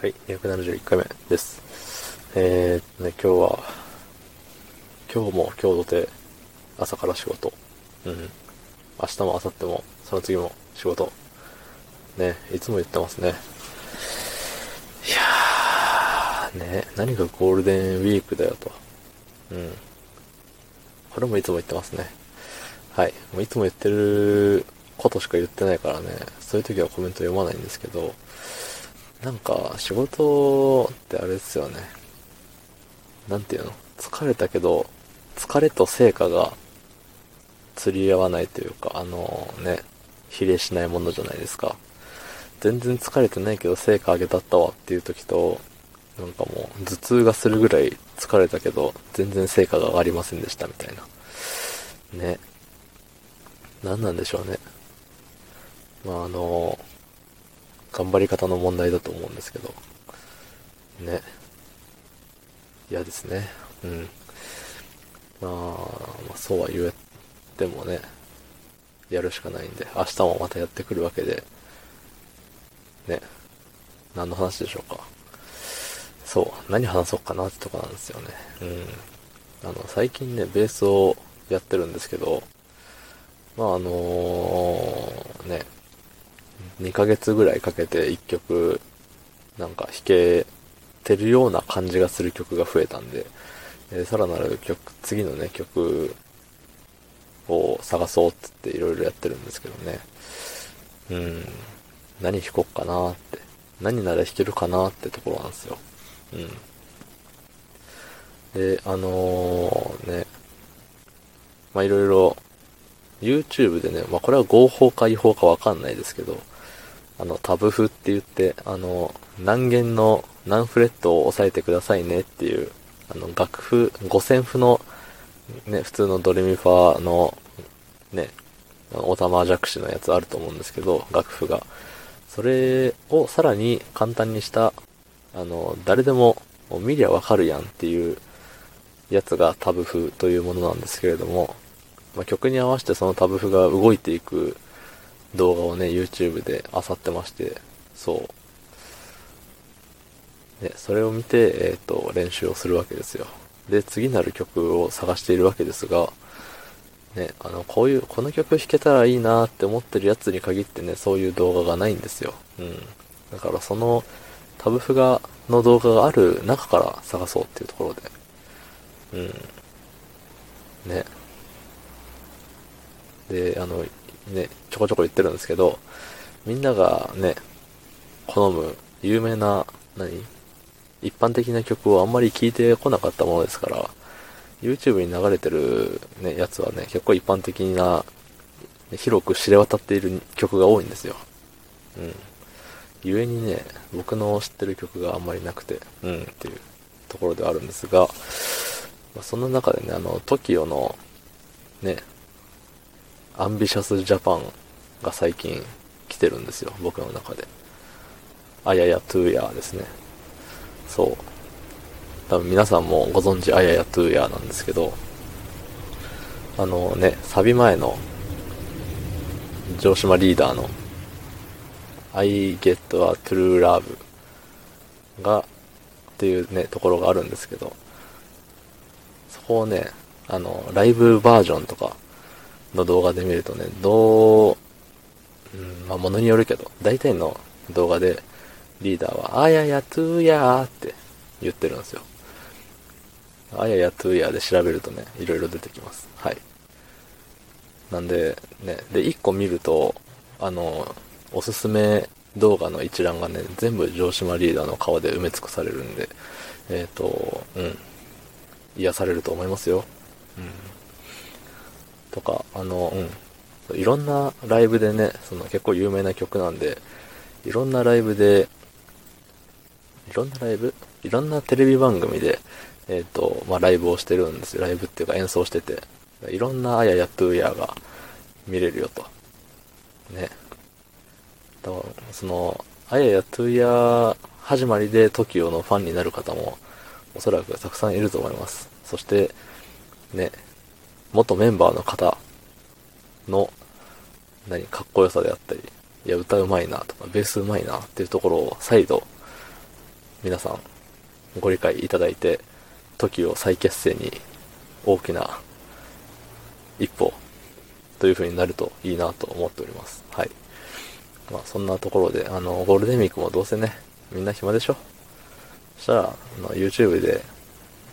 はい、271回目です。えー、ね、今日は、今日も今日とて朝から仕事。うん。明日も明後日も、その次も仕事。ね、いつも言ってますね。いやー、ね、何がゴールデンウィークだよと。うん。これもいつも言ってますね。はい。もういつも言ってることしか言ってないからね、そういう時はコメント読まないんですけど、なんか、仕事ってあれですよね。なんていうの？疲れたけど、疲れと成果が釣り合わないというか、あのね、比例しないものじゃないですか。全然疲れてないけど成果上げたったわっていう時と、なんかもう頭痛がするぐらい疲れたけど、全然成果が上がりませんでしたみたいな。ね。何なんでしょうね。まああの、頑張り方の問題だと思うんですけど。ね。嫌ですね。うん。まあ、まあ、そうは言えてもね、やるしかないんで、明日もまたやってくるわけで、ね。何の話でしょうか。そう、何話そうかなってとこなんですよね。うん。あの、最近ね、ベースをやってるんですけど、まああのね、2ヶ月ぐらいかけて1曲、なんか弾けてるような感じがする曲が増えたんで、えーさらなる曲、次のね、曲を探そうって言っていろいろやってるんですけどね。うん。何弾こっかなって。何なら弾けるかなってところなんですよ。うん。で、あのーね、まあ、いろいろ、YouTube でね、まあ、これは合法か違法かわかんないですけど、あの、タブ譜って言って、あの、何弦の何フレットを押さえてくださいねっていう、あの、楽譜、五線譜の、ね、普通のドレミファの、ね、オタマージャクシのやつあると思うんですけど、楽譜が。それをさらに簡単にした、あの、誰でも見りゃわかるやんっていうやつがタブ譜というものなんですけれども、まあ、曲に合わせてそのタブ譜が動いていく動画をね、YouTube で漁ってまして、そう。ね、それを見て、えっ、と、練習をするわけですよ。で、次なる曲を探しているわけですが、ね、あの、こういう、この曲弾けたらいいなって思ってるやつに限ってね、そういう動画がないんですよ。うん。だからその、タブ譜が、の動画がある中から探そうっていうところで。うん。ね。で、あの、ね、ちょこちょこ言ってるんですけど、みんながね、好む有名な、何？一般的な曲をあんまり聴いてこなかったものですから、YouTube に流れてるね、やつはね、結構一般的な、広く知れ渡っている曲が多いんですよ。うん。故にね、僕の知ってる曲があんまりなくて、うんっていうところではあるんですが、まあ、その中でね、あの、TOKIO の、ね、アンビシャスジャパンが最近来てるんですよ、僕の中で。あややトゥーヤーですね。そう。多分皆さんもご存知あややトゥーヤーなんですけど、あのね、サビ前の城島リーダーの I get a true love が、っていうね、ところがあるんですけど、そこをね、あの、ライブバージョンとかの動画で見るとね、どう、うん、まあ、ものによるけど、大体の動画でリーダーは、あややトゥーヤーって言ってるんですよ。あややトゥーヤーで調べるとね、いろいろ出てきます。はい。なんで、ね、で、一個見ると、あの、おすすめ動画の一覧がね、全部城島リーダーの顔で埋め尽くされるんで、えっ、と、うん、癒されると思いますよ。うん。とか、あの、うん。いろんなライブでね、その結構有名な曲なんで、いろんなライブで、いろんなライブ？いろんなテレビ番組で、えっ、と、まあ、ライブをしてるんですよ。ライブっていうか演奏してて、いろんなあややトゥーヤーが見れるよと。ね。だから、その、あややトゥーヤー始まりで TOKIO のファンになる方も、おそらくたくさんいると思います。そして、ね、元メンバーの方の、何、かっこよさであったり、いや、歌うまいなとか、ベースうまいなっていうところを再度、皆さんご理解いただいて、時を再結成に大きな一歩という風になるといいなと思っております。はい。まあそんなところで、あの、ゴールデンウィークもどうせね、みんな暇でしょ？そしたら、あの、YouTube で、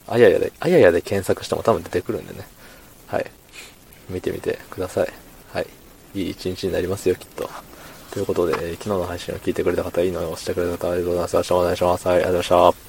あややで、あややで検索しても多分出てくるんでね。はい。見てみてください。はい。いい一日になりますよ、きっと。ということで、昨日の配信を聞いてくれた方、いいのを押してくれた方、ありがとうございます。明日もお願いします。はい、ありがとうございました。